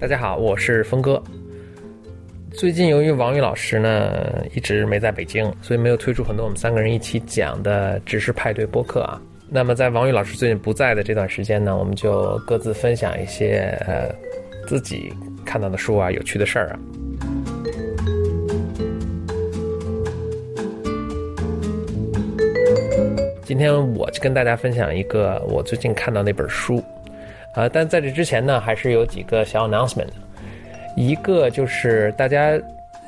大家好，我是峰哥。最近由于王宇老师呢一直没在北京，所以没有推出很多我们三个人一起讲的知识派对播客啊。那么在王宇老师最近不在的这段时间呢，我们就各自分享一些呃自己看到的书啊、有趣的事儿啊。今天我就跟大家分享一个我最近看到那本书。呃，但在这之前呢，还是有几个小 announcement。一个就是大家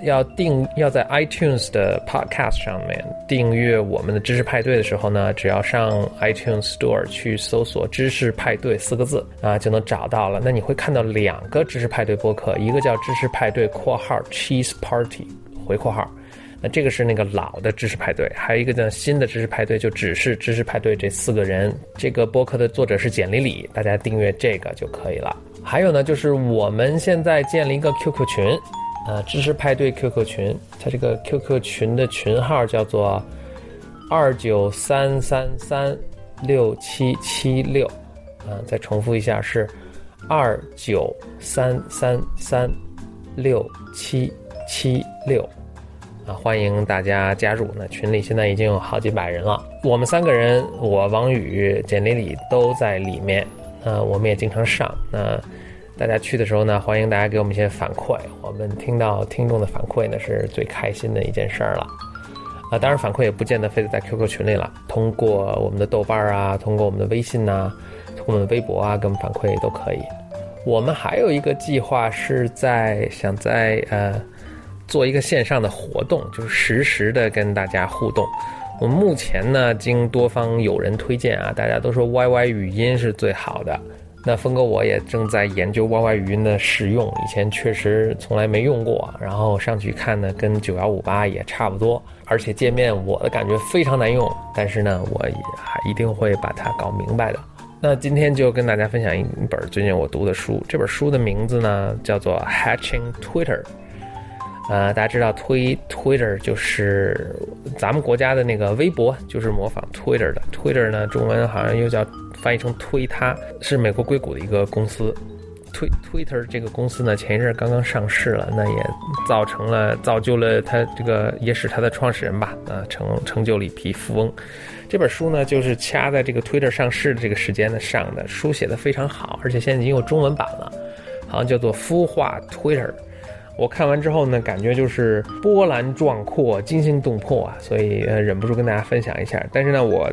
要订要在 iTunes 的 Podcast 上面订阅我们的知识派对的时候呢，只要上 iTunes Store 去搜索“知识派对”四个字啊，就能找到了。那你会看到两个知识派对播客，一个叫“知识派对（括号 Cheese Party）” 回括号。那这个是那个老的知识派对，还有一个叫新的知识派对，就只是知识派对这四个人。这个播客的作者是简里里，大家订阅这个就可以了。还有呢，就是我们现在建了一个 QQ 群，呃，知识派对 QQ 群，它这个 QQ 群的群号叫做二九三三三六七七六，啊，再重复一下是二九三三三六七七六。啊，欢迎大家加入。那群里现在已经有好几百人了。我们三个人，我王宇、简丽丽都在里面。那我们也经常上。那大家去的时候呢，欢迎大家给我们一些反馈。我们听到听众的反馈呢，是最开心的一件事儿了。啊，当然反馈也不见得非得在 QQ 群里了，通过我们的豆瓣儿啊，通过我们的微信呐，通过我们的微博啊，给我们反馈都可以。我们还有一个计划是在想在呃。做一个线上的活动，就是实时的跟大家互动。我们目前呢，经多方友人推荐啊，大家都说 YY 语音是最好的。那峰哥我也正在研究 YY 语音的使用，以前确实从来没用过。然后上去看呢，跟九幺五八也差不多，而且界面我的感觉非常难用。但是呢，我也还一定会把它搞明白的。那今天就跟大家分享一本最近我读的书，这本书的名字呢叫做 Hatching Twitter。呃，大家知道推 Twitter 就是咱们国家的那个微博，就是模仿 Twitter 的。Twitter 呢，中文好像又叫翻译成推，它是美国硅谷的一个公司。推 Twitter 这个公司呢，前一阵刚刚上市了，那也造成了造就了它这个，也使它的创始人吧，啊，成成就了一批富翁。这本书呢，就是掐在这个 Twitter 上市的这个时间呢上的，书写的非常好，而且现在已经有中文版了，好像叫做孵化 Twitter。我看完之后呢，感觉就是波澜壮阔、惊心动魄啊，所以呃忍不住跟大家分享一下。但是呢，我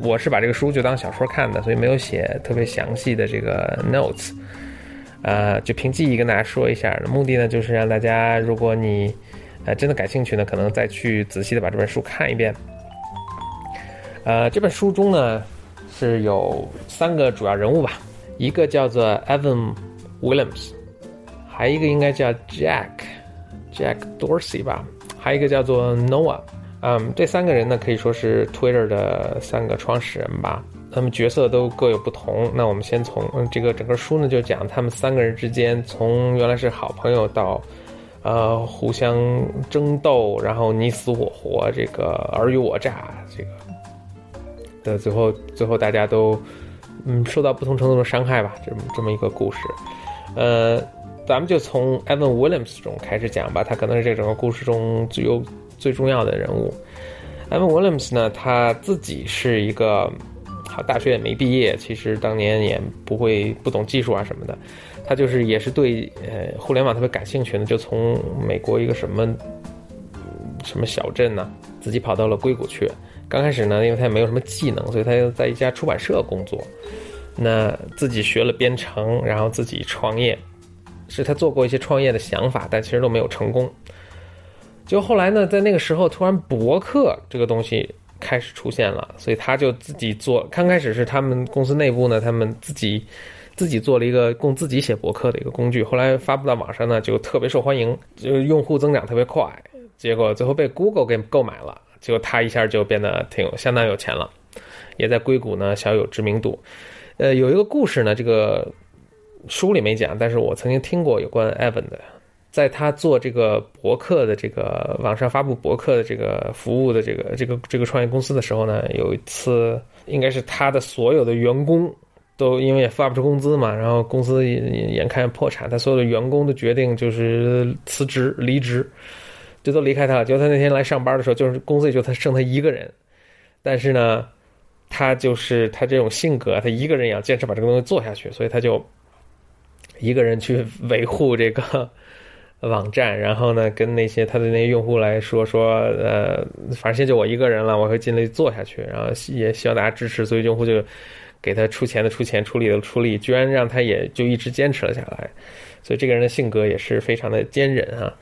我是把这个书就当小说看的，所以没有写特别详细的这个 notes，呃，就凭记忆跟大家说一下。目的呢，就是让大家，如果你呃真的感兴趣呢，可能再去仔细的把这本书看一遍。呃，这本书中呢是有三个主要人物吧，一个叫做 Evan Williams。还有一个应该叫 Jack，Jack Dorsey 吧，还有一个叫做 Noah，嗯，这三个人呢可以说是 Twitter 的三个创始人吧。他们角色都各有不同。那我们先从这个整个书呢，就讲他们三个人之间，从原来是好朋友到，呃，互相争斗，然后你死我活，这个尔虞我诈，这个的最后，最后大家都嗯受到不同程度的伤害吧。这么这么一个故事，呃。咱们就从 Evan Williams 中开始讲吧，他可能是这整个故事中最有最重要的人物。Evan Williams 呢，他自己是一个，好大学也没毕业，其实当年也不会不懂技术啊什么的，他就是也是对呃互联网特别感兴趣的，就从美国一个什么什么小镇呢，自己跑到了硅谷去。刚开始呢，因为他也没有什么技能，所以他又在一家出版社工作，那自己学了编程，然后自己创业。是他做过一些创业的想法，但其实都没有成功。就后来呢，在那个时候，突然博客这个东西开始出现了，所以他就自己做。刚开始是他们公司内部呢，他们自己自己做了一个供自己写博客的一个工具。后来发布到网上呢，就特别受欢迎，就用户增长特别快。结果最后被 Google 给购买了，结果他一下就变得挺相当有钱了，也在硅谷呢小有知名度。呃，有一个故事呢，这个。书里没讲，但是我曾经听过有关 Evan 的，在他做这个博客的这个网上发布博客的这个服务的这个这个这个创业公司的时候呢，有一次应该是他的所有的员工都因为也发不出工资嘛，然后公司眼眼看破产，他所有的员工都决定就是辞职离职，就都离开他了。就他那天来上班的时候，就是公司里就他剩他一个人，但是呢，他就是他这种性格，他一个人也要坚持把这个东西做下去，所以他就一个人去维护这个 网站，然后呢，跟那些他的那些用户来说说，呃，反正现在就我一个人了，我会尽力做下去，然后也希望大家支持，所以用户就。给他出钱的出钱，出力的出力，居然让他也就一直坚持了下来，所以这个人的性格也是非常的坚韧啊。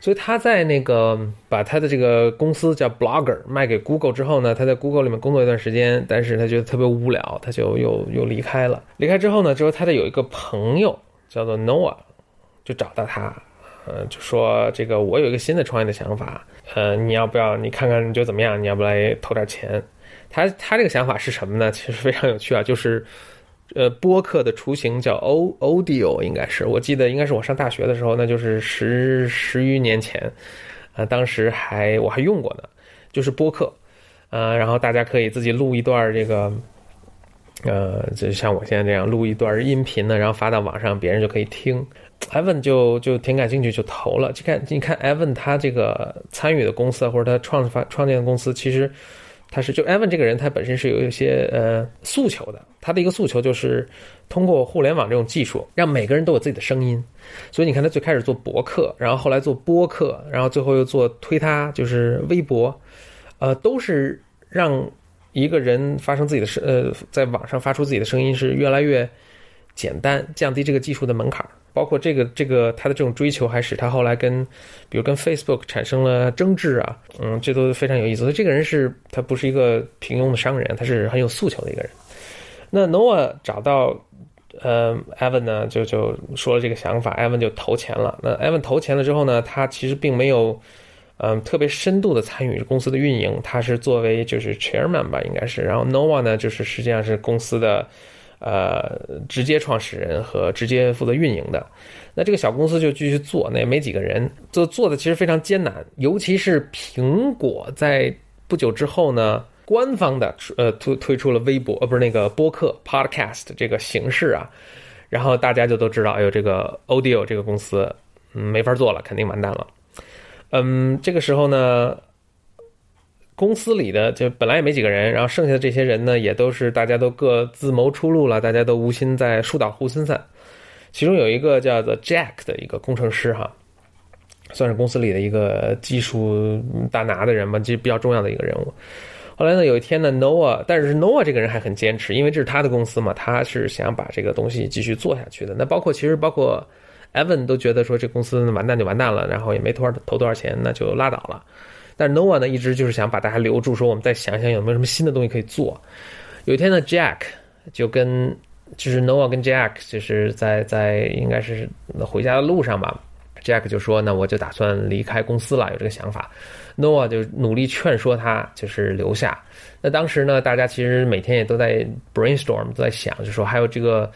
所以他在那个把他的这个公司叫 Blogger 卖给 Google 之后呢，他在 Google 里面工作一段时间，但是他觉得特别无聊，他就又又离开了。离开之后呢，之后他的有一个朋友叫做 Noah，就找到他，呃，就说这个我有一个新的创业的想法，呃，你要不要？你看看你觉得怎么样？你要不来投点钱？他他这个想法是什么呢？其实非常有趣啊，就是，呃，播客的雏形叫 O Audio，应该是我记得应该是我上大学的时候，那就是十十余年前，啊，当时还我还用过呢，就是播客，呃，然后大家可以自己录一段这个，呃，就像我现在这样录一段音频呢，然后发到网上，别人就可以听。Evan 就就挺感兴趣，就投了。就看你看 Evan 他这个参与的公司或者他创发创建的公司，其实。他是就 Evan 这个人，他本身是有一些呃诉求的。他的一个诉求就是通过互联网这种技术，让每个人都有自己的声音。所以你看，他最开始做博客，然后后来做播客，然后最后又做推他，就是微博，呃，都是让一个人发生自己的声，呃，在网上发出自己的声音是越来越简单，降低这个技术的门槛儿。包括这个这个他的这种追求，还使他后来跟，比如跟 Facebook 产生了争执啊，嗯，这都非常有意思。所以这个人是他不是一个平庸的商人，他是很有诉求的一个人。那 Noah 找到呃 Evan 呢，就就说了这个想法，Evan 就投钱了。那 Evan 投钱了之后呢，他其实并没有嗯特别深度的参与公司的运营，他是作为就是 Chairman 吧，应该是。然后 Noah 呢，就是实际上是公司的。呃，直接创始人和直接负责运营的，那这个小公司就继续做，那也没几个人，做做的其实非常艰难，尤其是苹果在不久之后呢，官方的呃推推出了微博，呃不是那个播客 podcast 这个形式啊，然后大家就都知道，哎呦这个 Audio 这个公司嗯没法做了，肯定完蛋了，嗯，这个时候呢。公司里的就本来也没几个人，然后剩下的这些人呢，也都是大家都各自谋出路了，大家都无心在树倒猢狲散。其中有一个叫做 Jack 的一个工程师哈，算是公司里的一个技术大拿的人吧，其实比较重要的一个人物。后来呢，有一天呢，Noah，但是 Noah 这个人还很坚持，因为这是他的公司嘛，他是想把这个东西继续做下去的。那包括其实包括 Evan 都觉得说这公司完蛋就完蛋了，然后也没投投多少钱，那就拉倒了。但是 Noah 呢，一直就是想把大家留住，说我们再想想有没有什么新的东西可以做。有一天呢，Jack 就跟就是 Noah 跟 Jack 就是在在应该是回家的路上吧，Jack 就说：“那我就打算离开公司了，有这个想法。”Noah 就努力劝说他，就是留下。那当时呢，大家其实每天也都在 brainstorm，都在想，就说还有这个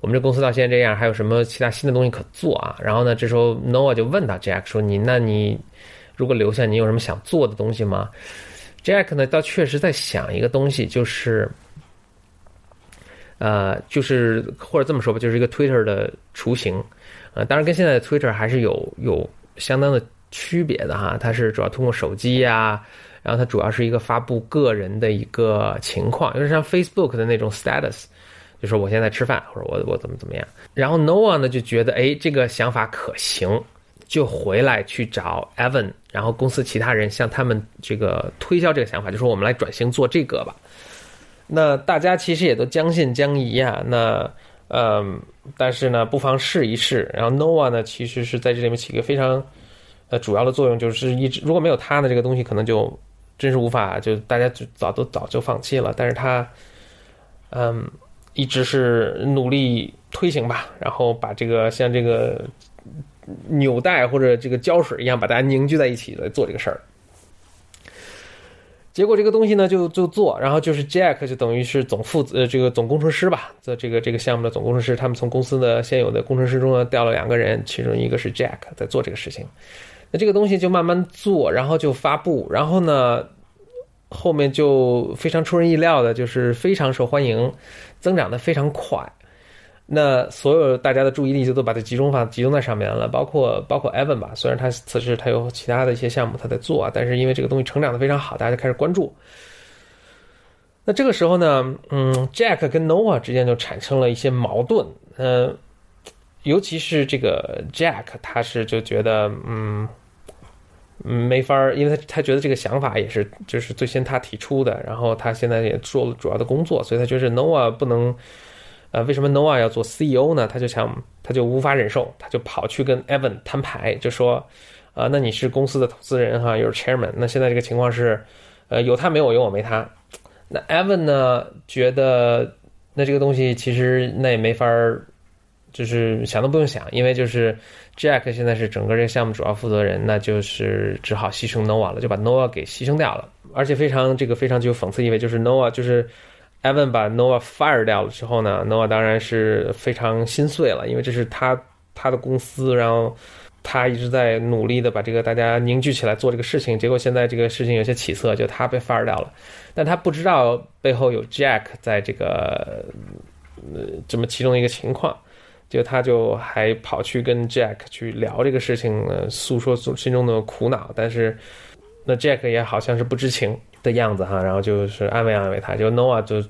我们这公司到现在这样，还有什么其他新的东西可做啊？然后呢，这时候 Noah 就问他 Jack 说：“你那你？”如果留下，你有什么想做的东西吗？Jack 呢，倒确实在想一个东西，就是，呃，就是或者这么说吧，就是一个 Twitter 的雏形，呃，当然跟现在的 Twitter 还是有有相当的区别的哈。它是主要通过手机呀，然后它主要是一个发布个人的一个情况，有点像 Facebook 的那种 status，就是我现在吃饭，或者我我怎么怎么样。然后 Noah 呢就觉得，哎，这个想法可行。就回来去找 Evan，然后公司其他人向他们这个推销这个想法，就说我们来转型做这个吧。那大家其实也都将信将疑啊。那嗯，但是呢，不妨试一试。然后 Nova 呢，其实是在这里面起一个非常呃主要的作用，就是一直如果没有他呢，这个东西可能就真是无法，就大家就早都早就放弃了。但是他嗯，一直是努力推行吧，然后把这个像这个。纽带或者这个胶水一样，把大家凝聚在一起来做这个事儿。结果这个东西呢，就就做，然后就是 Jack 就等于是总负责这个总工程师吧，在这个这个项目的总工程师，他们从公司的现有的工程师中呢调了两个人，其中一个是 Jack 在做这个事情。那这个东西就慢慢做，然后就发布，然后呢，后面就非常出人意料的，就是非常受欢迎，增长的非常快。那所有大家的注意力就都把它集中放集中在上面了，包括包括 Evan 吧。虽然他此时他有其他的一些项目他在做啊，但是因为这个东西成长的非常好，大家就开始关注。那这个时候呢，嗯，Jack 跟 Noah 之间就产生了一些矛盾。嗯，尤其是这个 Jack，他是就觉得嗯，没法儿，因为他他觉得这个想法也是就是最先他提出的，然后他现在也做了主要的工作，所以他觉得 Noah 不能。呃，为什么 Noah 要做 CEO 呢？他就想，他就无法忍受，他就跑去跟 Evan 摊牌，就说，啊，那你是公司的投资人哈，又是 Chairman，那现在这个情况是，呃，有他没我，有我没他。那 Evan 呢，觉得那这个东西其实那也没法儿，就是想都不用想，因为就是 Jack 现在是整个这个项目主要负责人，那就是只好牺牲 Noah 了，就把 Noah 给牺牲掉了，而且非常这个非常具有讽刺意味，就是 Noah 就是。Evan 把 Nova fire 掉了之后呢，Nova 当然是非常心碎了，因为这是他他的公司，然后他一直在努力的把这个大家凝聚起来做这个事情，结果现在这个事情有些起色，就他被 fire 掉了，但他不知道背后有 Jack 在这个呃这么其中一个情况，就他就还跑去跟 Jack 去聊这个事情，呃，诉说心中的苦恼，但是那 Jack 也好像是不知情。的样子哈，然后就是安慰安慰他，就 Noah 就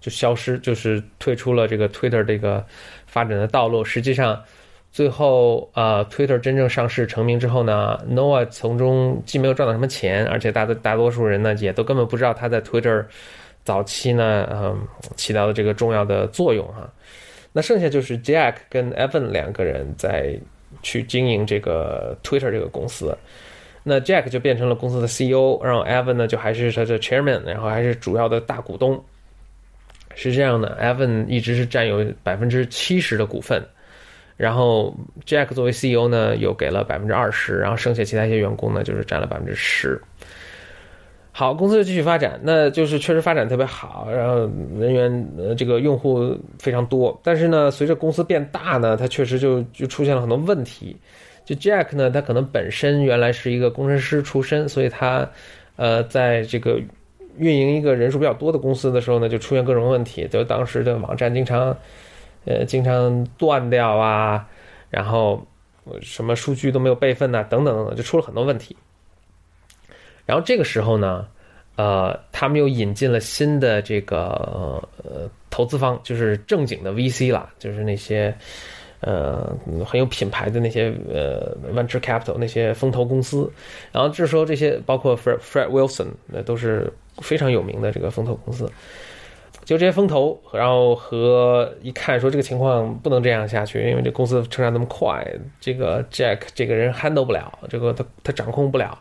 就消失，就是退出了这个 Twitter 这个发展的道路。实际上，最后呃，Twitter 真正上市成名之后呢，Noah 从中既没有赚到什么钱，而且大多大多数人呢也都根本不知道他在 Twitter 早期呢，嗯，起到的这个重要的作用哈。那剩下就是 Jack 跟 Evan 两个人在去经营这个 Twitter 这个公司。那 Jack 就变成了公司的 CEO，然后 Evan 呢就还是他的 Chairman，然后还是主要的大股东。是这样的，Evan 一直是占有百分之七十的股份，然后 Jack 作为 CEO 呢又给了百分之二十，然后剩下其他一些员工呢就是占了百分之十。好，公司就继续发展，那就是确实发展特别好，然后人员呃这个用户非常多，但是呢随着公司变大呢，它确实就就出现了很多问题。就 Jack 呢，他可能本身原来是一个工程师出身，所以他，呃，在这个运营一个人数比较多的公司的时候呢，就出现各种问题。就当时的网站经常，呃，经常断掉啊，然后什么数据都没有备份呐，等等等等，就出了很多问题。然后这个时候呢，呃，他们又引进了新的这个呃投资方，就是正经的 VC 了，就是那些。呃，很有品牌的那些呃，venture capital 那些风投公司，然后这时候这些包括 Fred Fred Wilson，那都是非常有名的这个风投公司。就这些风投，然后和一看说这个情况不能这样下去，因为这公司成长那么快，这个 Jack 这个人 handle 不了，这个他他掌控不了，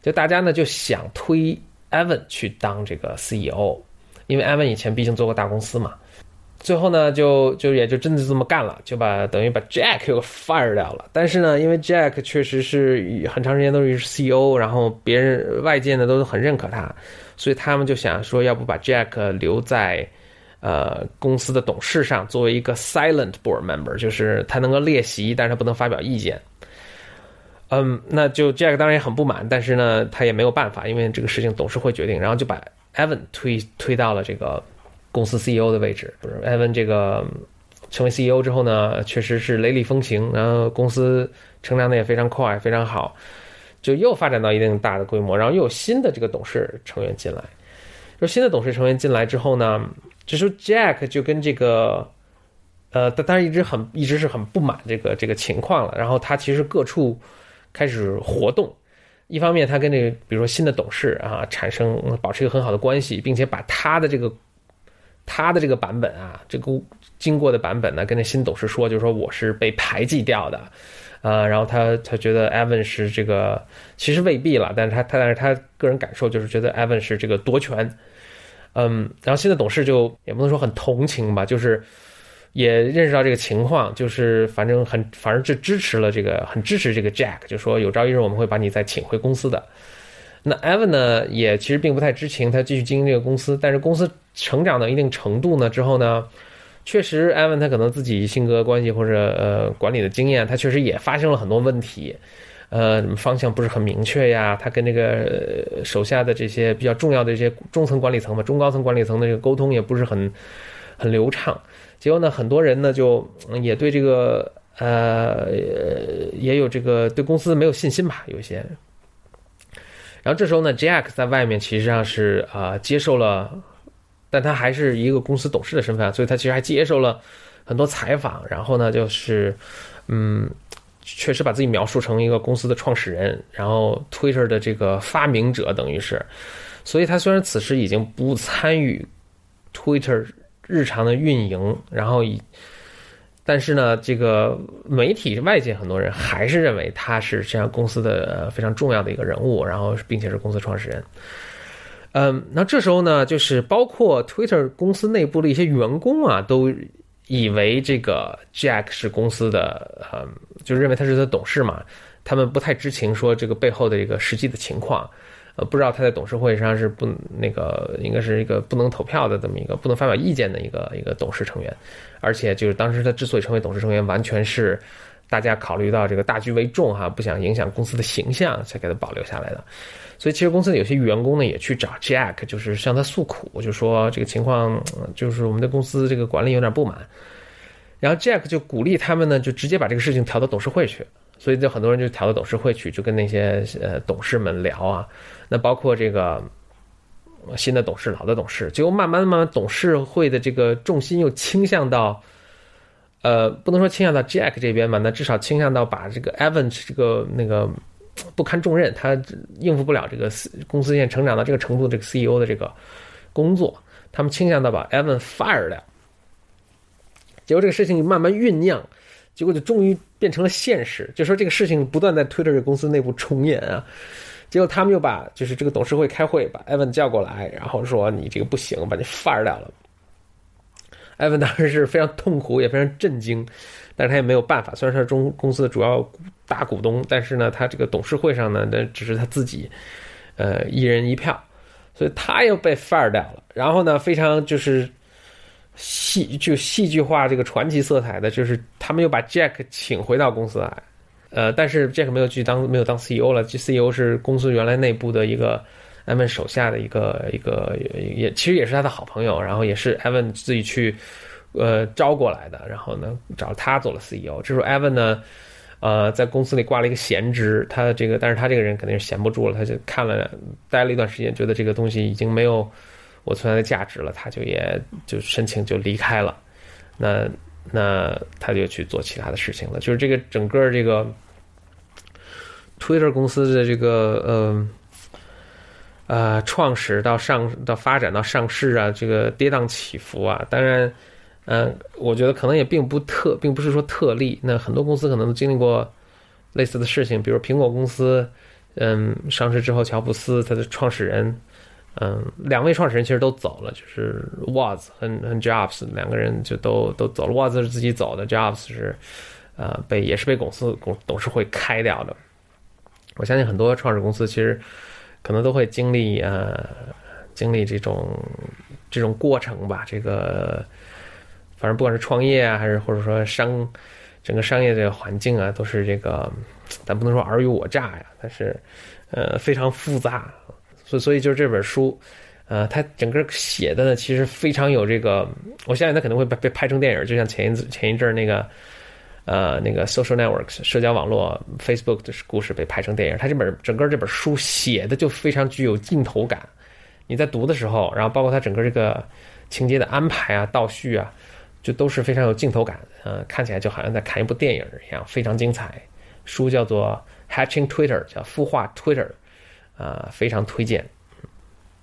就大家呢就想推 Evan 去当这个 CEO，因为 Evan 以前毕竟做过大公司嘛。最后呢，就就也就真的这么干了，就把等于把 Jack 给 fire 掉了。但是呢，因为 Jack 确实是很长时间都是 CEO，然后别人外界呢都很认可他，所以他们就想说，要不把 Jack 留在呃公司的董事上，作为一个 silent board member，就是他能够列席，但是他不能发表意见。嗯，那就 Jack 当然也很不满，但是呢，他也没有办法，因为这个事情董事会决定，然后就把 Evan 推推到了这个。公司 CEO 的位置，不是艾文这个成为 CEO 之后呢，确实是雷厉风行，然后公司成长的也非常快，非常好，就又发展到一定大的规模，然后又有新的这个董事成员进来。说新的董事成员进来之后呢，就说 Jack 就跟这个，呃，他当然一直很一直是很不满这个这个情况了。然后他其实各处开始活动，一方面他跟这个比如说新的董事啊产生保持一个很好的关系，并且把他的这个。他的这个版本啊，这个经过的版本呢，跟那新董事说，就是说我是被排挤掉的，呃，然后他他觉得 Evan 是这个，其实未必了，但是他他但是他个人感受就是觉得 Evan 是这个夺权，嗯，然后新的董事就也不能说很同情吧，就是也认识到这个情况，就是反正很反正就支持了这个，很支持这个 Jack，就说有朝一日我们会把你再请回公司的。那 Evan 呢，也其实并不太知情，他继续经营这个公司。但是公司成长到一定程度呢之后呢，确实 Evan 他可能自己性格关系或者呃管理的经验，他确实也发生了很多问题。呃方向不是很明确呀，他跟这个手下的这些比较重要的这些中层管理层嘛，中高层管理层的这个沟通也不是很很流畅。结果呢，很多人呢就也对这个呃也有这个对公司没有信心吧，有些。然后这时候呢，Jack 在外面其实上是啊接受了，但他还是一个公司董事的身份，所以他其实还接受了很多采访。然后呢，就是嗯，确实把自己描述成一个公司的创始人，然后 Twitter 的这个发明者，等于是。所以他虽然此时已经不参与 Twitter。日常的运营，然后以，但是呢，这个媒体外界很多人还是认为他是这样公司的非常重要的一个人物，然后并且是公司创始人。嗯，那这时候呢，就是包括 Twitter 公司内部的一些员工啊，都以为这个 Jack 是公司的，嗯，就认为他是他董事嘛，他们不太知情说这个背后的一个实际的情况。呃，不知道他在董事会上是不那个，应该是一个不能投票的这么一个不能发表意见的一个一个董事成员，而且就是当时他之所以成为董事成员，完全是大家考虑到这个大局为重哈，不想影响公司的形象才给他保留下来的。所以其实公司有些员工呢也去找 Jack，就是向他诉苦，就说这个情况就是我们的公司这个管理有点不满，然后 Jack 就鼓励他们呢，就直接把这个事情调到董事会去。所以就很多人就调到董事会去，就跟那些呃董事们聊啊，那包括这个新的董事、老的董事，结果慢慢慢慢，董事会的这个重心又倾向到，呃，不能说倾向到 Jack 这边吧，那至少倾向到把这个 Evans 这个那个不堪重任，他应付不了这个公司现在成长到这个程度，这个 CEO 的这个工作，他们倾向到把 Evan fire 掉。结果这个事情慢慢酝酿。结果就终于变成了现实，就说这个事情不断在 Twitter 公司内部重演啊。结果他们又把就是这个董事会开会，把 Evan 叫过来，然后说你这个不行，把你 fire 掉了。Evan 当时是非常痛苦，也非常震惊，但是他也没有办法。虽然他中公司的主要大股东，但是呢，他这个董事会上呢，那只是他自己，呃，一人一票，所以他又被 fire 掉了。然后呢，非常就是。戏就戏剧化这个传奇色彩的，就是他们又把 Jack 请回到公司来，呃，但是 Jack 没有去当没有当 CEO 了，这 CEO 是公司原来内部的一个 Evan 手下的一个一个也其实也是他的好朋友，然后也是 Evan 自己去呃招过来的，然后呢找他做了 CEO。这时候 Evan 呢，呃，在公司里挂了一个闲职，他这个但是他这个人肯定是闲不住了，他就看了待了一段时间，觉得这个东西已经没有。我存在的价值了，他就也就申请就离开了，那那他就去做其他的事情了。就是这个整个这个 Twitter 公司的这个呃呃创始到上到发展到上市啊，这个跌宕起伏啊，当然嗯，我觉得可能也并不特，并不是说特例。那很多公司可能都经历过类似的事情，比如苹果公司，嗯，上市之后，乔布斯他的创始人。嗯，两位创始人其实都走了，就是 Woz 和和 Jobs 两个人就都都走了。Woz 是自己走的，Jobs 是呃被也是被公司公董事会开掉的。我相信很多创始公司其实可能都会经历呃经历这种这种过程吧。这个反正不管是创业啊，还是或者说商整个商业这个环境啊，都是这个咱不能说尔虞我诈呀，但是呃非常复杂。所所以就是这本书，呃，它整个写的呢，其实非常有这个，我相信它可能会被被拍成电影，就像前一前一阵那个，呃，那个 social networks 社交网络 Facebook 的故事被拍成电影，它这本整个这本书写的就非常具有镜头感。你在读的时候，然后包括它整个这个情节的安排啊、倒叙啊，就都是非常有镜头感，呃，看起来就好像在看一部电影一样，非常精彩。书叫做《Hatching Twitter》，叫孵化 Twitter。啊，非常推荐。